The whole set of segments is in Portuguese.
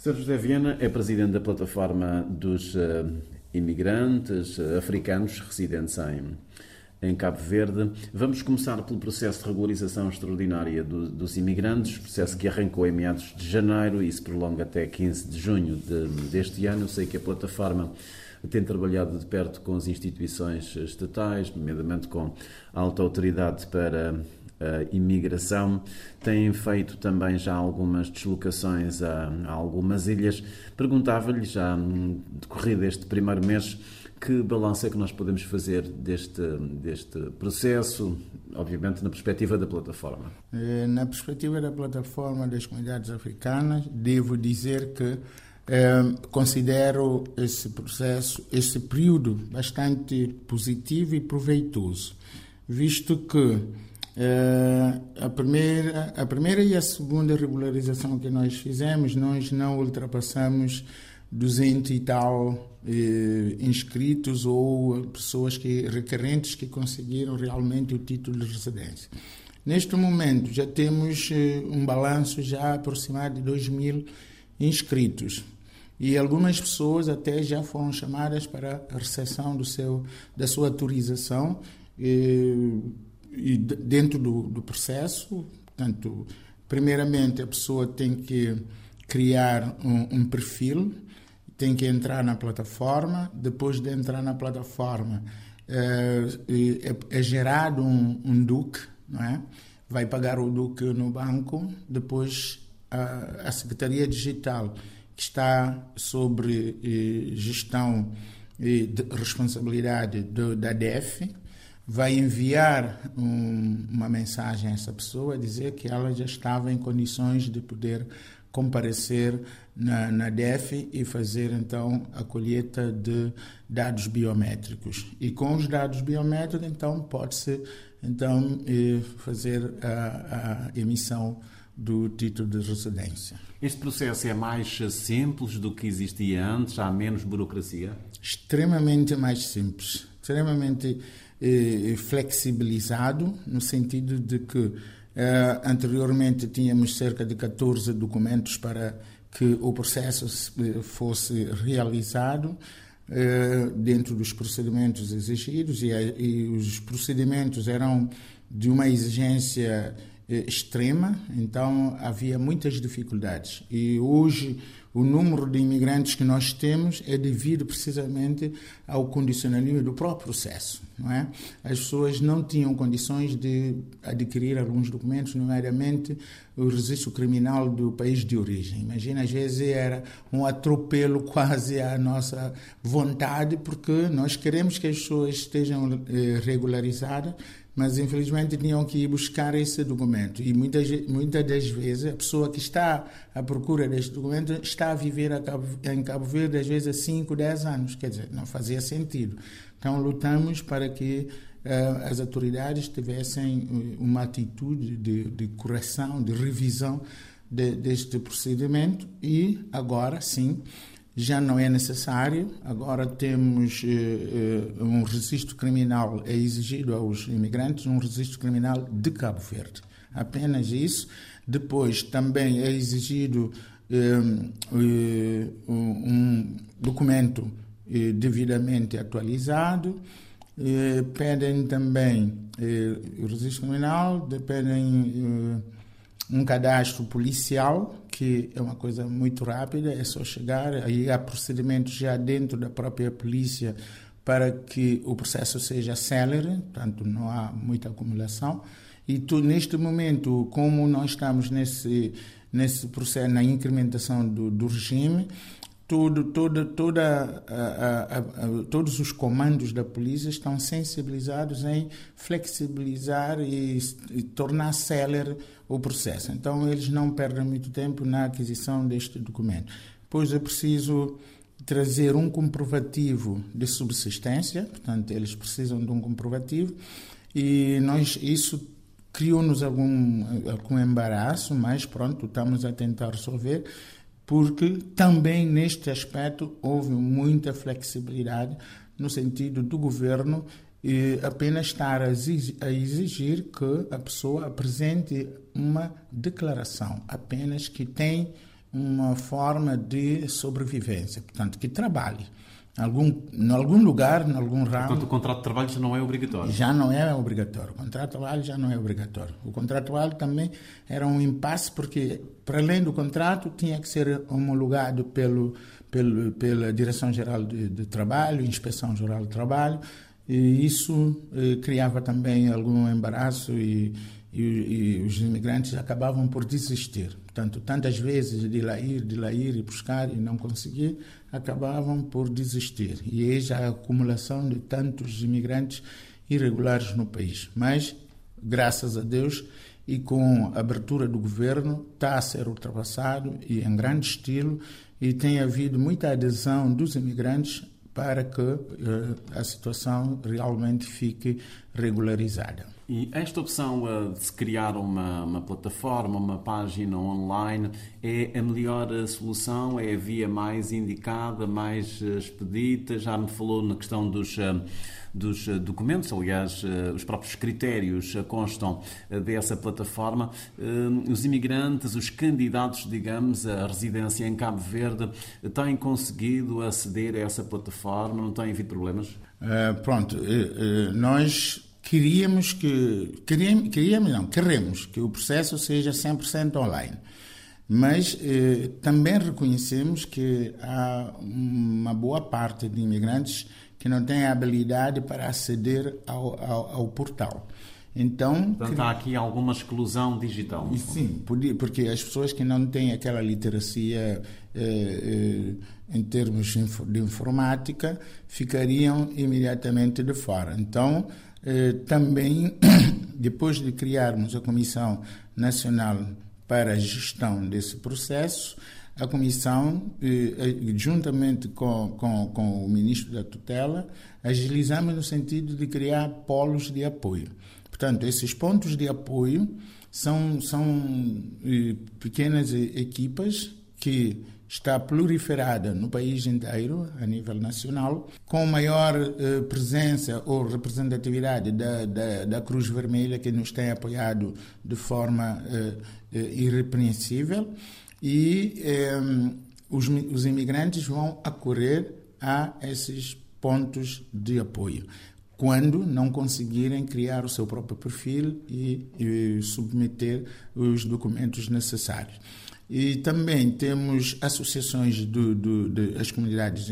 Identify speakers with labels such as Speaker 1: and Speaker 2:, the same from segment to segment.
Speaker 1: Sérgio José Viana é presidente da plataforma dos uh, imigrantes uh, africanos residentes em, em Cabo Verde. Vamos começar pelo processo de regularização extraordinária do, dos imigrantes, processo que arrancou em meados de janeiro e se prolonga até 15 de junho de, deste ano. Eu sei que a plataforma tem trabalhado de perto com as instituições estatais, nomeadamente com a alta autoridade para uh, imigração. Têm feito também já algumas deslocações a, a algumas ilhas. Perguntava-lhe, já no decorrer deste primeiro mês, que balanço é que nós podemos fazer deste, deste processo, obviamente na perspectiva da plataforma?
Speaker 2: Eh, na perspectiva da plataforma das comunidades africanas, devo dizer que eh, considero esse processo, esse período bastante positivo e proveitoso, visto que Uh, a, primeira, a primeira e a segunda regularização que nós fizemos, nós não ultrapassamos 200 e tal eh, inscritos ou pessoas que, requerentes que conseguiram realmente o título de residência. Neste momento já temos eh, um balanço já aproximado de 2 mil inscritos e algumas pessoas até já foram chamadas para a recepção do seu, da sua autorização. Eh, e dentro do, do processo, portanto, primeiramente a pessoa tem que criar um, um, perfil, tem que entrar na plataforma, depois de entrar na plataforma é, é, é gerado um, um DUC, não é? vai pagar o DUC no banco, depois a, a Secretaria Digital, está sobre eh, gestão e responsabilidade do, da DEF, vai enviar um, uma mensagem a essa pessoa, dizer que ela já estava em condições de poder comparecer na, na DEF e fazer então a colheita de dados biométricos. E com os dados biométricos, então, pode-se então, eh, fazer a, a emissão do título de residência.
Speaker 1: Este processo é mais simples do que existia antes? Há menos burocracia?
Speaker 2: Extremamente mais simples. Extremamente eh, flexibilizado, no sentido de que eh, anteriormente tínhamos cerca de 14 documentos para que o processo eh, fosse realizado eh, dentro dos procedimentos exigidos e, e, os procedimentos eram de uma exigência extrema, então havia muitas dificuldades. E hoje o número de imigrantes que nós temos é devido precisamente ao condicionalismo do próprio processo. Não é? As pessoas não tinham condições de adquirir alguns documentos, nomeadamente o registro criminal do país de origem. Imagina, às vezes era um atropelo quase à nossa vontade, porque nós queremos que as pessoas estejam eh, regularizadas, mas infelizmente tinham que ir buscar esse documento. E muitas, muitas das vezes a pessoa que está à procura deste documento está a viver a Cabo, em Cabo Verde, às vezes há 5, 10 anos. Quer dizer, não fazia sentido. Então lutamos para que uh, as autoridades tivessem eh, uma atitude de, de correção, de revisão de, deste procedimento e agora sim já não é necessário. Agora temos eh, um registro criminal, é exigido aos imigrantes um registro criminal de Cabo Verde. Apenas isso. Depois também é exigido eh, um documento devidamente atualizado. Pedem também o registro criminal, pedem um cadastro policial, que é uma coisa muito rápida, é só chegar, aí há procedimentos já dentro da própria polícia para que o processo seja célere, portanto não há muita acumulação. E tu, neste momento, como nós estamos nesse, nesse processo, na incrementação do, do regime, tudo, toda, toda, a, a, a, todos os comandos da polícia estão sensibilizados em flexibilizar e, e tornar célere o processo. Então, eles não perdem muito tempo na aquisição deste documento. Pois é preciso trazer um comprovativo de subsistência, portanto, eles precisam de um comprovativo, e nós isso criou-nos algum, algum embaraço, mas pronto, estamos a tentar resolver porque também neste aspecto houve muita flexibilidade no sentido do governo e apenas estar a exigir que a pessoa apresente uma declaração, apenas que tem uma forma de sobrevivência, portanto, que trabalhe. Algum, em algum lugar, em algum ramo.
Speaker 1: Portanto, o contrato de trabalho já não é obrigatório?
Speaker 2: Já não é obrigatório. O contrato de trabalho já não é obrigatório. O contrato de trabalho também era um impasse, porque, para além do contrato, tinha que ser homologado pelo, pelo, pela Direção-Geral de, de, Trabalho, Inspeção Geral de Trabalho, e isso eh, criava também algum embaraço e, e, e, os imigrantes acabavam por desistir. Portanto, tantas vezes de lá ir, de lá ir e buscar e não conseguir, acabavam por desistir. E eis a acumulação de tantos imigrantes irregulares no país. Mas, graças a Deus, e com a abertura do governo, está a ser ultrapassado e em grande estilo, e tem havido muita adesão dos imigrantes para que uh, a situação realmente fique regularizada.
Speaker 1: E esta opção uh, de se criar uma, uma, plataforma, uma página online, é a melhor uh, solução? É a via mais indicada, mais expedita? Já me falou na questão dos dos eh, documentos, aliás, eh, os próprios critérios eh, constam dessa plataforma. Os imigrantes, os candidatos, digamos, à residência em Cabo Verde, têm conseguido aceder a essa plataforma? Não têm havido problemas?
Speaker 2: Uh, pronto, uh, uh, nós queríamos que, queríamos, queríamos não, queremos que o processo seja 100% online. Mas também reconhecemos que há uma boa parte de imigrantes que não têm habilidade para aceder ao, ao, ao portal. Então,
Speaker 1: Portanto, há aqui alguma exclusão digital.
Speaker 2: Sim, porque as pessoas que não têm aquela literacia eh, eh, em termos de informática ficariam imediatamente de fora. Então, eh, também, depois de criarmos a Comissão Nacional para a Gestão desse processo, a Comissão, eh, eh, juntamente com, com, com o Ministro da Tutela, agilizamos no sentido de criar polos de apoio. Portanto, esses pontos de apoio são, são eh, pequenas equipas que está proliferada no país inteiro, a nível nacional, com maior presença ou representatividade da, da, da, Cruz Vermelha, que nos tem apoiado de forma irrepreensível e eh, os, os imigrantes vão acorrer a esses pontos de apoio quando não conseguirem criar o seu próprio perfil e, e, submeter os documentos necessários. E também temos associações do, do, das comunidades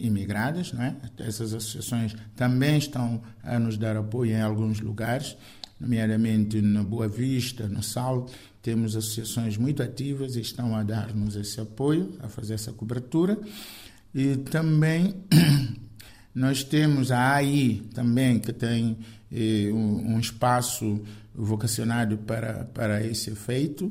Speaker 2: imigradas, não é? essas associações também estão a nos dar apoio em alguns lugares, nomeadamente na Boa Vista, no Sal, temos associações muito ativas e estão a dar-nos esse apoio, a fazer essa cobertura. E também nós temos a AI também, que tem eh, um, um, espaço vocacionado para, para esse efeito.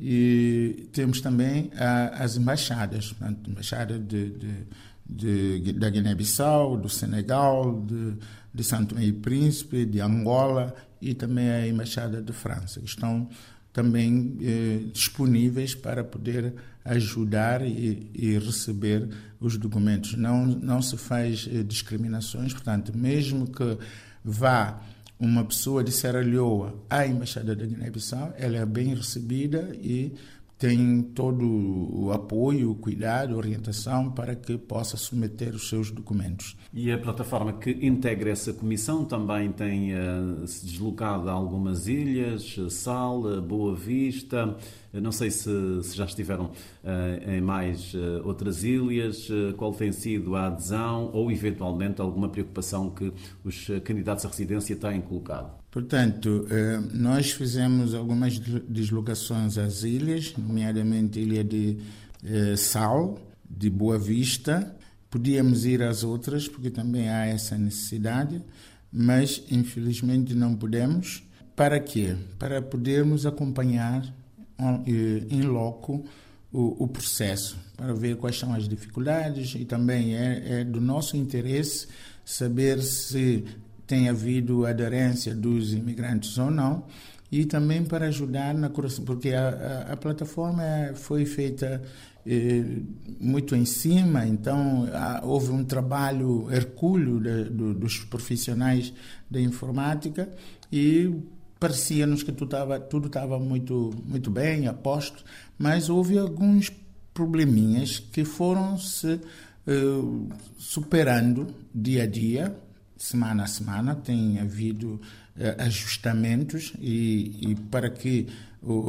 Speaker 2: E temos também a, as embaixadas, a embaixada de, de, de, da Guiné-Bissau, do Senegal, de, de Santo e Príncipe, de Angola e também a embaixada de França, que estão também eh, disponíveis para poder ajudar e, e, receber os documentos. Não, não se faz eh, discriminações, portanto, mesmo que vá uma pessoa de Serra Leoa à Embaixada da Guiné-Bissau, ela é bem recebida e tem todo o apoio, o cuidado, a orientação para que possa submeter os seus documentos.
Speaker 1: E a plataforma que integra essa comissão também tem uh, se deslocado a algumas ilhas, Sal, Boa Vista. Não sei se, se já estiveram uh, em mais uh, outras ilhas. qual tem sido a adesão ou, eventualmente, alguma preocupação que os candidatos à residência têm colocado?
Speaker 2: Portanto, nós fizemos algumas deslocações às ilhas, nomeadamente Ilha de Sal, de Boa Vista. Podíamos ir às outras, porque também há essa necessidade, mas infelizmente não podemos. Para quê? Para podermos acompanhar em loco o, o, processo, para ver quais são as dificuldades e também é, é do nosso interesse saber se tem havido aderência dos imigrantes ou não, e também para ajudar na porque a, a, a plataforma foi feita eh, muito em cima, então houve um trabalho hercúleo de, dos profissionais da informática e parecia-nos que tudo estava tudo muito muito bem a posto, mas houve alguns probleminhas que foram se uh, superando dia a dia, semana a semana. Tem havido uh, ajustamentos e, e, para que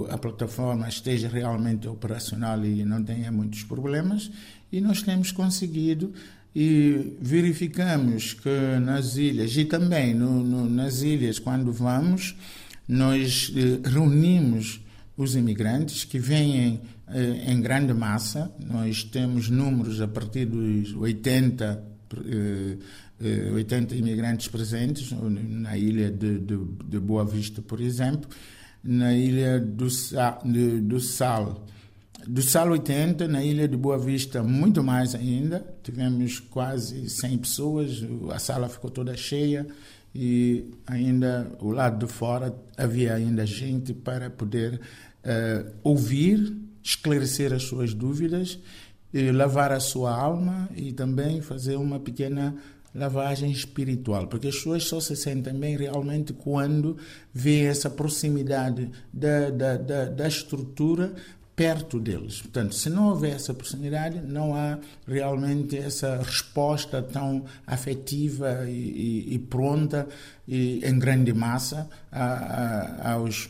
Speaker 2: a plataforma esteja realmente operacional e não tenha muitos problemas. E nós temos conseguido e verificamos que nas ilhas e também no, no, nas ilhas quando vamos nós eh, reunimos os imigrantes que vêm eh, em grande massa. Nós temos números a partir dos 80, eh, 80 imigrantes presentes na ilha de, de, de Boa Vista, por exemplo, na ilha do, do Sal. Do Sal 80, na ilha de Boa Vista, muito mais ainda. Tivemos quase 100 pessoas, a sala ficou toda cheia e ainda o lado de fora havia ainda gente para poder uh, ouvir, esclarecer as suas dúvidas, lavar a sua alma e também fazer uma pequena lavagem espiritual, porque as pessoas só se sentem bem realmente quando vê essa proximidade da, da, da, da estrutura perto deles. Portanto, se não houver essa proximidade, não há realmente essa resposta tão afetiva e, e, e pronta e em grande massa a, a, aos,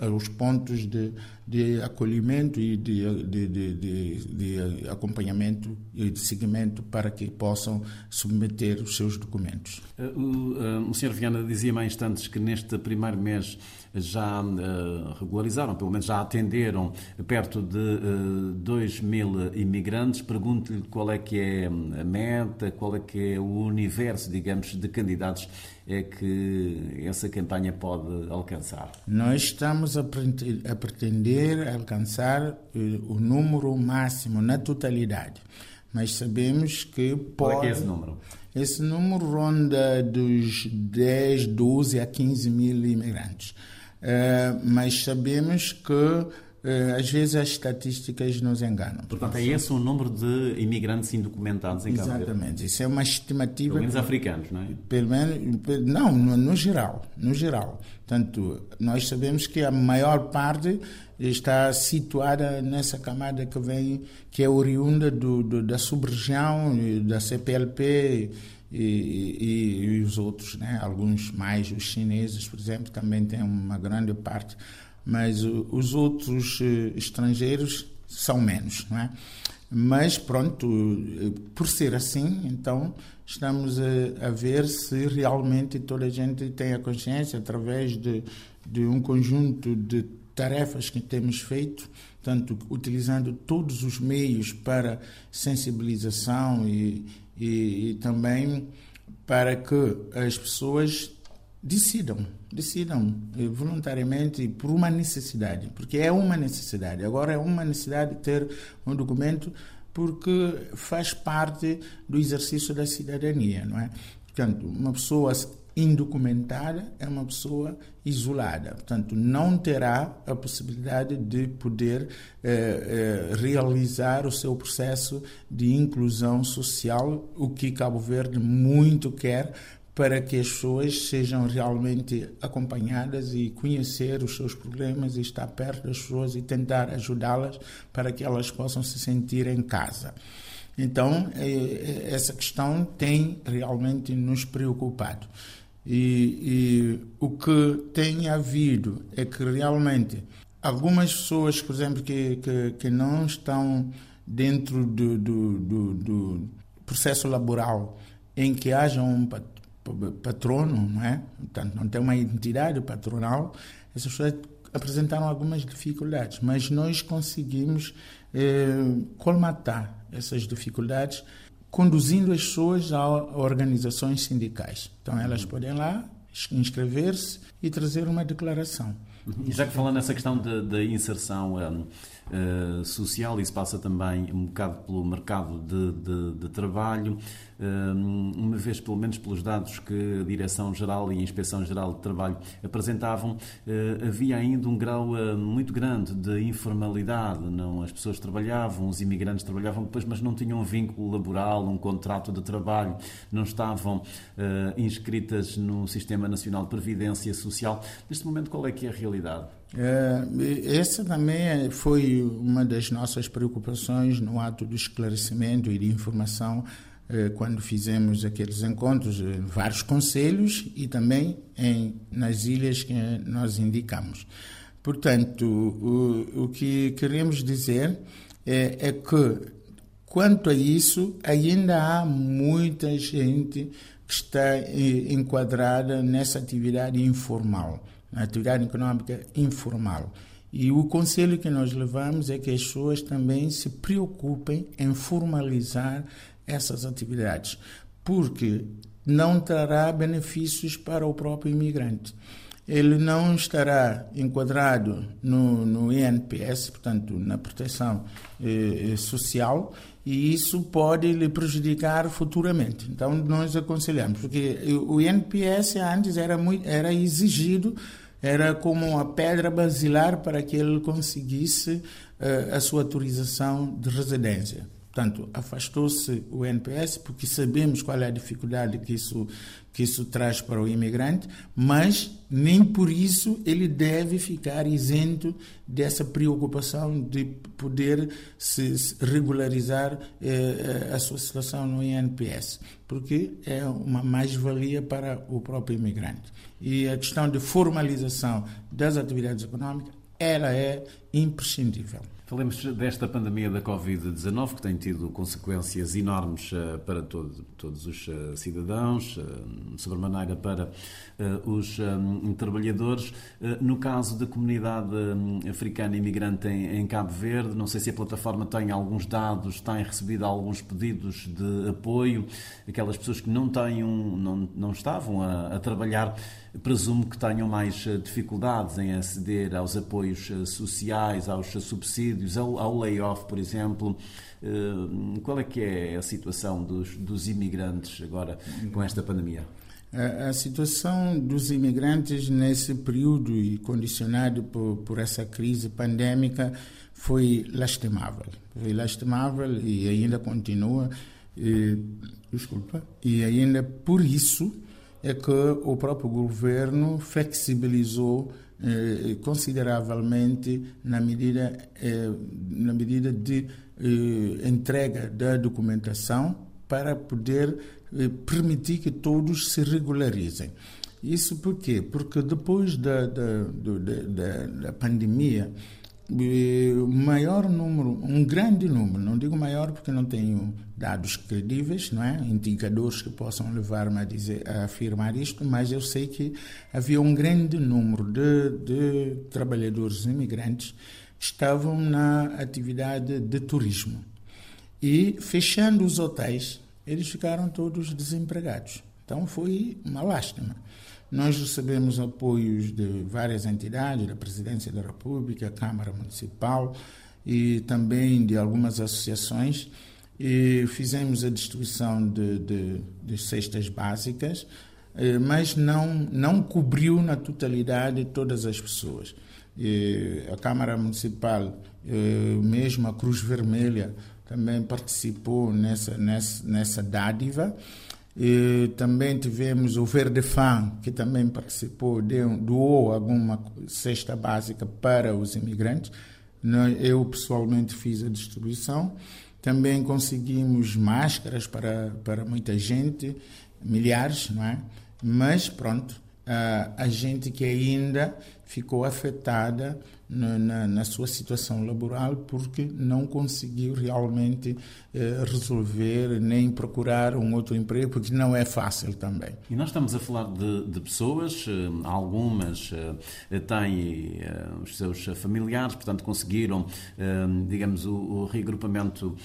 Speaker 2: aos pontos de, de acolhimento e de, de, de, de, acompanhamento e de seguimento para que possam submeter os seus documentos.
Speaker 1: Eh, o, eh, o Sr. Viana dizia há instantes que neste primeiro mês já uh, regularizaram, pelo menos já atenderam perto de uh, 2 mil imigrantes. Pergunto-lhe qual é que é a meta, qual é que é o universo, digamos, de candidatos é que essa campanha pode alcançar?
Speaker 2: Nós estamos a, pretender alcançar eh, o número máximo na totalidade, mas sabemos que pode.
Speaker 1: Qual é, que é esse número?
Speaker 2: Esse número ronda dos 10, 12 a 15 mil imigrantes. Uh, mas sabemos que eh, às vezes as estatísticas nos enganam.
Speaker 1: Portanto, é esse o número de imigrantes indocumentados em Cabo?
Speaker 2: Exatamente. Isso é uma estimativa...
Speaker 1: Pelo menos africanos, não é?
Speaker 2: Pelo menos... Não, no, no, geral. No geral. Portanto, nós sabemos que a maior parte está situada nessa camada que vem, que é oriunda do, do da sub-região, da CPLP e, e, e, os outros, né? alguns mais, os chineses, por exemplo, também têm uma grande parte mas os outros eh, estrangeiros são menos, não é? Mas pronto, eh, por ser assim, então estamos a, a, ver se realmente toda a gente tem a consciência através de, de um conjunto de tarefas que temos feito, tanto utilizando todos os meios para sensibilização e, e, e também para que as pessoas decidam, decidam eh, voluntariamente por uma necessidade, porque é uma necessidade. Agora é uma necessidade ter um documento porque faz parte do exercício da cidadania, não é? Portanto, uma pessoa indocumentada é uma pessoa isolada, portanto, não terá a possibilidade de poder eh, eh, realizar o seu processo de inclusão social, o que Cabo Verde muito quer para que as pessoas sejam realmente acompanhadas e conhecer os seus problemas e estar perto das pessoas e tentar ajudá-las para que elas possam se sentir em casa. Então, é, é, essa questão tem realmente nos preocupado. E, e o que tem havido é que realmente algumas pessoas, por exemplo, que, que, que não estão dentro do, do, do, do processo laboral em que haja um patrono, não é? Portanto, não tem uma identidade patronal, essas pessoas apresentaram algumas dificuldades, mas nós conseguimos eh, colmatar essas dificuldades conduzindo as pessoas a organizações sindicais. Então, elas podem lá inscrever-se e trazer uma declaração.
Speaker 1: E já que falando nessa questão da inserção uh, social, isso passa também um bocado pelo mercado de, de, de trabalho, um, uma vez pelo menos pelos dados que a Direção-Geral e a Inspeção-Geral de Trabalho apresentavam, uh, havia ainda um grau muito grande de informalidade. Não, as pessoas trabalhavam, os imigrantes trabalhavam depois, mas não tinham um vínculo laboral, um contrato de trabalho, não estavam inscritas no Sistema Nacional de Previdência Social. Neste momento, qual é que é a realidade?
Speaker 2: Essa também foi uma das nossas preocupações no ato do esclarecimento e de informação quando fizemos aqueles encontros, vários conselhos e também em, nas ilhas que nós indicamos. Portanto, o, o que queremos dizer é, é que, quanto a isso, ainda há muita gente que está enquadrada nessa atividade informal, na atividade econômica informal. E o conselho que nós levamos é que as pessoas também se preocupem em formalizar essas atividades, porque não trará benefícios para o próprio imigrante. Ele não estará enquadrado no, no INPS, portanto, na proteção eh, social, e isso pode lhe prejudicar futuramente. Então, nós aconselhamos, porque o INPS antes era, muito, era exigido, era como uma pedra basilar para que ele conseguisse uh, a sua autorização de residência. Portanto, afastou-se o NPS porque sabemos qual é a dificuldade que isso, que isso traz para o imigrante, mas nem por isso ele deve ficar isento dessa preocupação de poder se regularizar eh, a sua situação no INPS, porque é uma mais-valia para o próprio imigrante. E a questão de formalização das atividades econômicas, ela é imprescindível.
Speaker 1: Falemos desta pandemia da Covid-19, que tem tido consequências enormes uh, para todo, todos os uh, cidadãos, uh, sobremaneira para os trabalhadores. no caso da comunidade africana imigrante em, em, Cabo Verde, não sei se a plataforma tem alguns dados, tem recebido alguns pedidos de apoio, aquelas pessoas que não, têm um, não, não estavam a, a trabalhar presumo que tenham mais dificuldades em aceder aos apoios sociais, aos subsídios, ao, ao layoff, por exemplo. Uh, qual é que é a situação dos, dos imigrantes agora com esta pandemia?
Speaker 2: A, a situação dos imigrantes nesse período e condicionado por, por essa crise pandémica foi lastimável. Foi lastimável e ainda continua. E, desculpa. E ainda por isso é que o próprio governo flexibilizou eh, consideravelmente na medida, eh, na medida de eh, entrega da documentação para poder eh, permitir que todos se regularizem. Isso por quê? Porque depois da, da, da, da pandemia, maior número, um grande número, não digo maior porque não tenho dados credíveis, não é? indicadores que possam levar-me a, a afirmar isto, mas eu sei que havia um grande número de, de trabalhadores imigrantes que estavam na atividade de turismo. E fechando os hotéis, eles ficaram todos desempregados. Então foi uma lástima. Nós recebemos apoios de várias entidades, da Presidência da República, Câmara Municipal e também de algumas associações e fizemos a distribuição de, de, de cestas básicas, eh, mas não, não cobriu na totalidade todas as pessoas. E a Câmara Municipal, eh, mesmo a Cruz Vermelha, também participou nessa, nessa, nessa dádiva e também tivemos o Verde Fan, que também participou, deu, doou alguma cesta básica para os imigrantes. Eu pessoalmente fiz a distribuição. Também conseguimos máscaras para, para muita gente, milhares, não é? Mas pronto, a, a gente que ainda ficou afetada na, na, na, sua situação laboral porque não conseguiu realmente eh, resolver nem procurar um outro emprego, porque não é fácil também.
Speaker 1: E nós estamos a falar de, de pessoas, eh, algumas eh, têm eh, os seus familiares, portanto conseguiram, digamos, o, o reagrupamento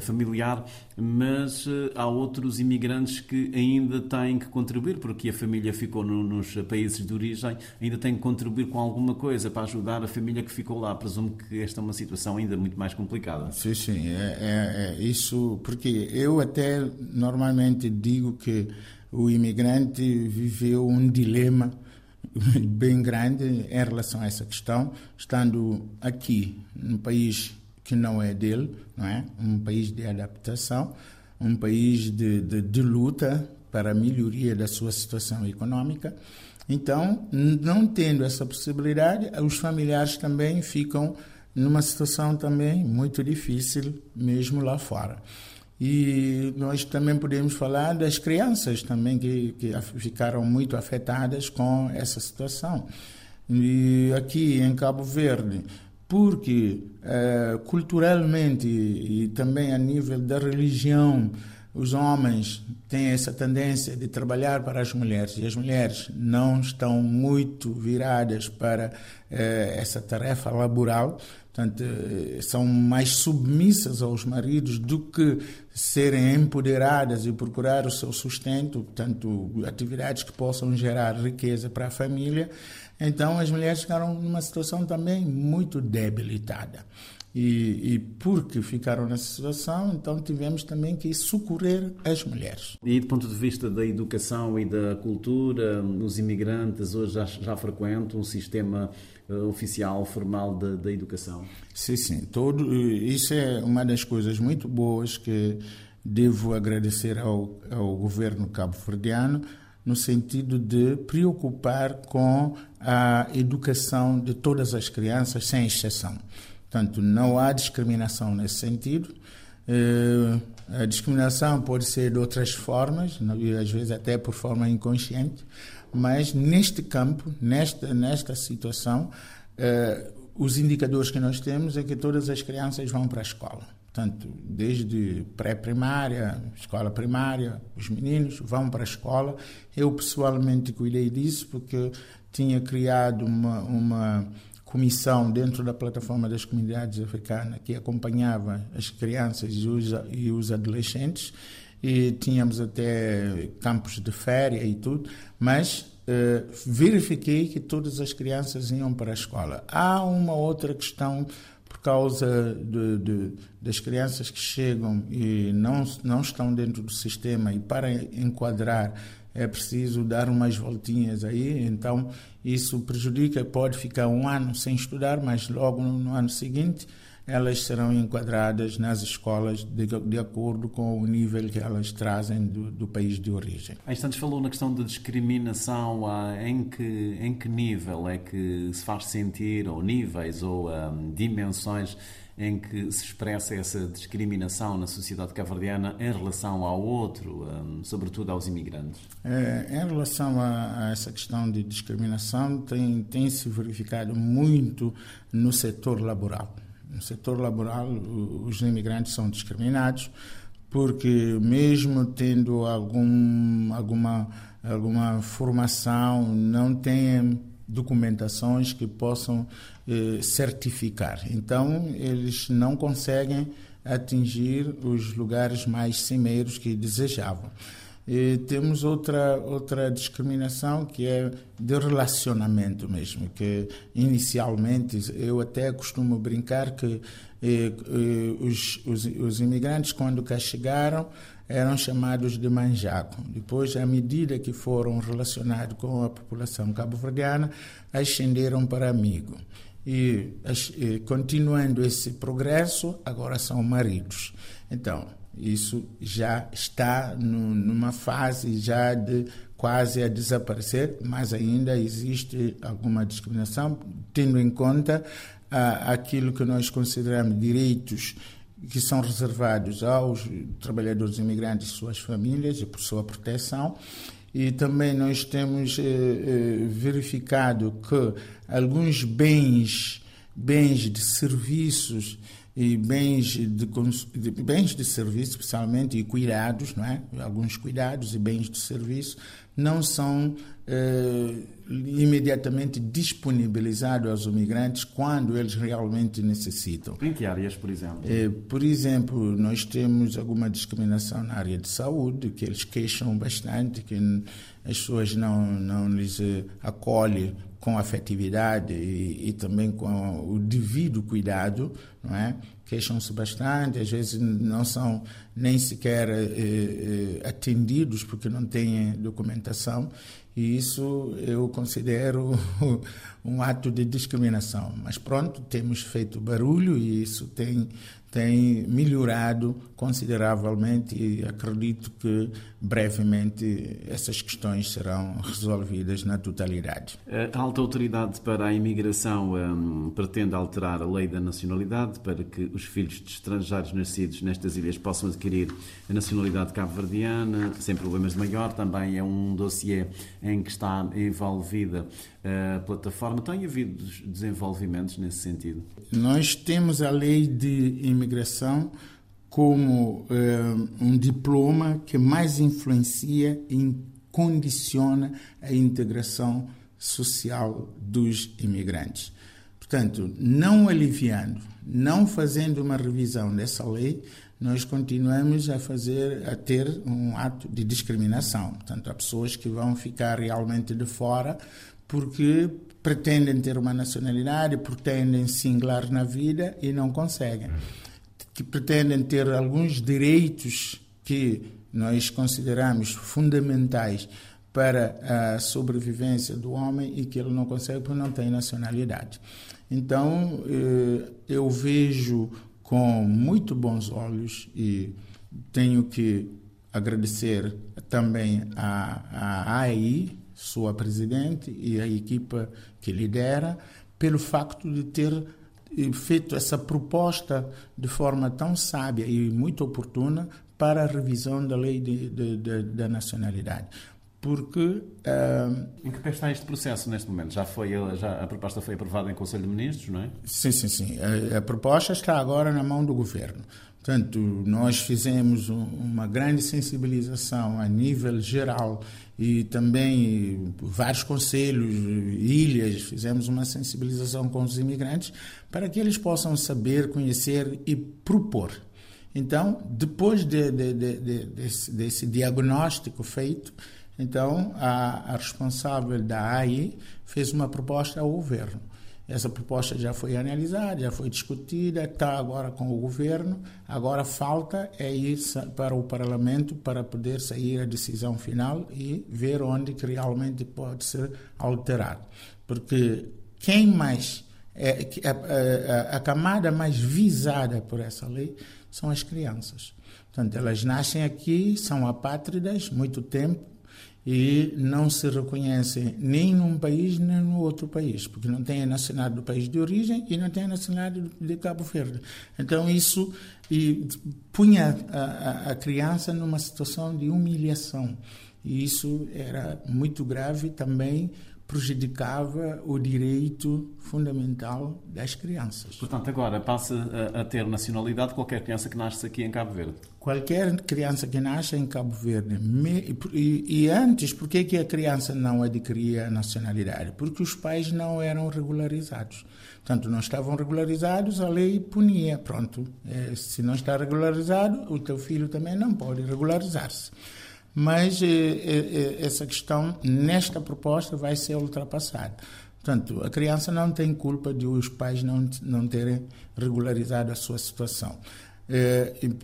Speaker 1: familiar, mas há outros imigrantes que ainda têm que contribuir, porque a família ficou no, nos países de origem, ainda têm que contribuir com alguma coisa para ajudar a família que ficou lá. Presumo que esta é uma situação ainda muito mais complicada.
Speaker 2: Sim, sim. É, é, é isso, porque eu até normalmente digo que o imigrante viveu um dilema bem grande em relação a essa questão, estando aqui num país que não é dele, não é? Um país de adaptação, um país de, de, de luta para a melhoria da sua situação econômica Então, não tendo essa possibilidade, os familiares também ficam numa situação também muito difícil, mesmo lá fora. E nós também podemos falar das crianças também que, que ficaram muito afetadas com essa situação. E aqui em Cabo Verde, porque eh, culturalmente e, e também a nível da religião, os homens têm essa tendência de trabalhar para as mulheres e as mulheres não estão muito viradas para eh, essa tarefa laboral, portanto, eh, são mais submissas aos maridos do que serem empoderadas e procurar o seu sustento, portanto, atividades que possam gerar riqueza para a família. Então, as mulheres ficaram numa situação também muito debilitada. E, e, porque ficaram nessa situação, então tivemos também que socorrer as mulheres.
Speaker 1: E do ponto de vista da educação e da cultura, os imigrantes hoje já, já frequentam um sistema uh, oficial, formal da educação?
Speaker 2: Sim, sim. Todo, isso é uma das coisas muito boas que devo agradecer ao, ao governo cabo-verdiano, no sentido de preocupar com a educação de todas as crianças, sem exceção. Portanto, não há discriminação nesse sentido. Eh, a discriminação pode ser de outras formas, às vezes até por forma inconsciente, mas neste campo, nesta, nesta situação, eh, os indicadores que nós temos é que todas as crianças vão para a escola. Portanto, desde pré-primária, escola primária, os meninos vão para a escola. Eu pessoalmente cuidei disso porque tinha criado uma, uma comissão dentro da plataforma das comunidades africanas que acompanhava as crianças e os, e os adolescentes e tínhamos até campos de férias e tudo, mas eh, verifiquei que todas as crianças iam para a escola. Há uma outra questão por causa de, de, das crianças que chegam e não, não estão dentro do sistema e para enquadrar é preciso dar umas voltinhas aí, então isso prejudica, pode ficar um ano sem estudar, mas logo no ano seguinte elas serão enquadradas nas escolas de, de acordo com o nível que elas trazem do, do país de origem.
Speaker 1: Há instantes falou na questão de discriminação, em que, em que nível é que se faz sentir, ou níveis, ou um, dimensões em que se expressa essa discriminação na sociedade cavardiana em relação ao outro, um, sobretudo aos imigrantes?
Speaker 2: É, em relação a, a, essa questão de discriminação, tem, tem se verificado muito no setor laboral. No setor laboral, os imigrantes são discriminados porque mesmo tendo algum, alguma, alguma formação, não têm documentações que possam eh, certificar. Então, eles não conseguem atingir os lugares mais cimeiros que desejavam. E temos outra outra discriminação que é de relacionamento mesmo, que inicialmente eu até costumo brincar que eh, eh, os, os, os imigrantes quando cá chegaram eram chamados de manjaco. Depois, à medida que foram relacionados com a população cabo-verdiana, ascenderam para amigo. E, e continuando esse progresso, agora são maridos. Então, isso já está no, numa fase já de quase a desaparecer, mas ainda existe alguma discriminação, tendo em conta ah, aquilo que nós consideramos direitos que são reservados aos trabalhadores imigrantes e suas famílias e por sua proteção. E também nós temos eh, eh, verificado que alguns bens, bens de serviços e bens de, de, bens de serviço, especialmente, e cuidados, não é? alguns cuidados e bens de serviço, não são eh, imediatamente disponibilizados aos imigrantes quando eles realmente necessitam.
Speaker 1: Em que áreas, por exemplo?
Speaker 2: Eh, por exemplo, nós temos alguma discriminação na área de saúde, que eles queixam bastante, que as pessoas não, não lhes eh, acolhem com afetividade e, e, também com o devido cuidado, não é? Queixam-se bastante, às vezes não são nem sequer eh, eh, atendidos porque não têm documentação e isso eu considero um ato de discriminação. Mas pronto, temos feito barulho e isso tem tem melhorado consideravelmente e acredito que brevemente essas questões serão resolvidas na totalidade.
Speaker 1: A alta autoridade para a imigração um, pretende alterar a lei da nacionalidade para que os filhos de estrangeiros nascidos nestas ilhas possam adquirir a nacionalidade cabo-verdiana sem problemas de maior. Também é um dossiê em que está envolvida a plataforma. Tem havido desenvolvimentos nesse sentido?
Speaker 2: Nós temos a lei de imigração como uh, um diploma que mais influencia e condiciona a integração social dos imigrantes. Portanto, não aliviando, não fazendo uma revisão dessa lei, nós continuamos a fazer, a ter um ato de discriminação. Portanto, há pessoas que vão ficar realmente de fora porque pretendem ter uma nacionalidade, pretendem singlar na vida e não conseguem. Que pretendem ter alguns direitos que nós consideramos fundamentais para a sobrevivência do homem e que ele não consegue porque não tem nacionalidade. Então, eh, eu vejo com muito bons olhos e tenho que agradecer também à, à AI, sua presidente e a equipa que lidera, pelo facto de ter feito essa proposta de forma tão sábia e muito oportuna para a revisão da lei de, de, de, da nacionalidade. Porque. Uh,
Speaker 1: em que pé está este processo neste momento? Já foi já, a proposta foi aprovada em Conselho de Ministros, não é?
Speaker 2: Sim, sim, sim. A, a proposta está agora na mão do governo. Portanto, nós fizemos uma grande sensibilização a nível geral e também vários conselhos, ilhas, fizemos uma sensibilização com os imigrantes para que eles possam saber, conhecer e propor. Então, depois de, de, de, desse, desse, diagnóstico feito, então a, a responsável da AI fez uma proposta ao governo. Essa proposta já foi analisada, já foi discutida, está agora com o governo. Agora falta é ir para o parlamento para poder sair a decisão final e ver onde que realmente pode ser alterado. Porque quem mais é, a, a, a camada mais visada por essa lei são as crianças. Portanto, elas nascem aqui, são apátridas muito tempo, e não se reconhecem nem num país nem no outro país, porque não têm a nacionalidade do país de origem e não têm a nacionalidade de Cabo Verde. Então isso e punha a, a criança numa situação de humilhação. E isso era muito grave também prejudicava o direito fundamental das crianças.
Speaker 1: Portanto, agora passa a, a, ter nacionalidade qualquer criança que nasce aqui em Cabo Verde?
Speaker 2: Qualquer criança que nasce em Cabo Verde. Me, e, e, antes, por que, a criança não adquiria a nacionalidade? Porque os pais não eram regularizados. Portanto, não estavam regularizados, a lei punia. Pronto, é, se não está regularizado, o teu filho também não pode regularizar-se mas eh, eh, eh, essa questão, nesta proposta, vai ser ultrapassada. Portanto, a criança não tem culpa de os pais não, não terem regularizado a sua situação.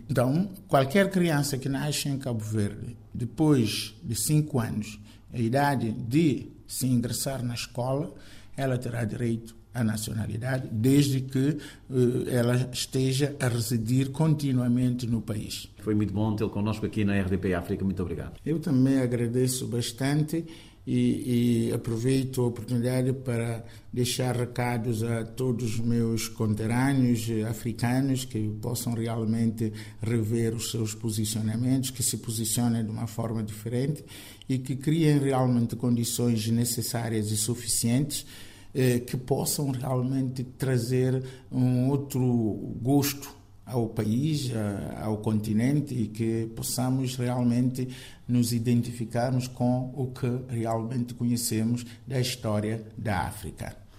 Speaker 2: Então, qualquer criança que nasce em Cabo Verde, depois de cinco anos, a idade de se ingressar na escola, ela terá direito a nacionalidade, desde que uh, ela esteja a residir continuamente no país.
Speaker 1: Foi muito bom tê-lo connosco aqui na RDP África. Muito obrigado.
Speaker 2: Eu também agradeço bastante e, e, aproveito a oportunidade para deixar recados a todos os meus conterrâneos africanos que possam realmente rever os seus posicionamentos, que se posicionem de uma forma diferente e que criem realmente condições necessárias e suficientes eh, que possam realmente trazer um outro gosto ao país, ao continente e que possamos realmente nos identificarmos com o que realmente conhecemos da história da África.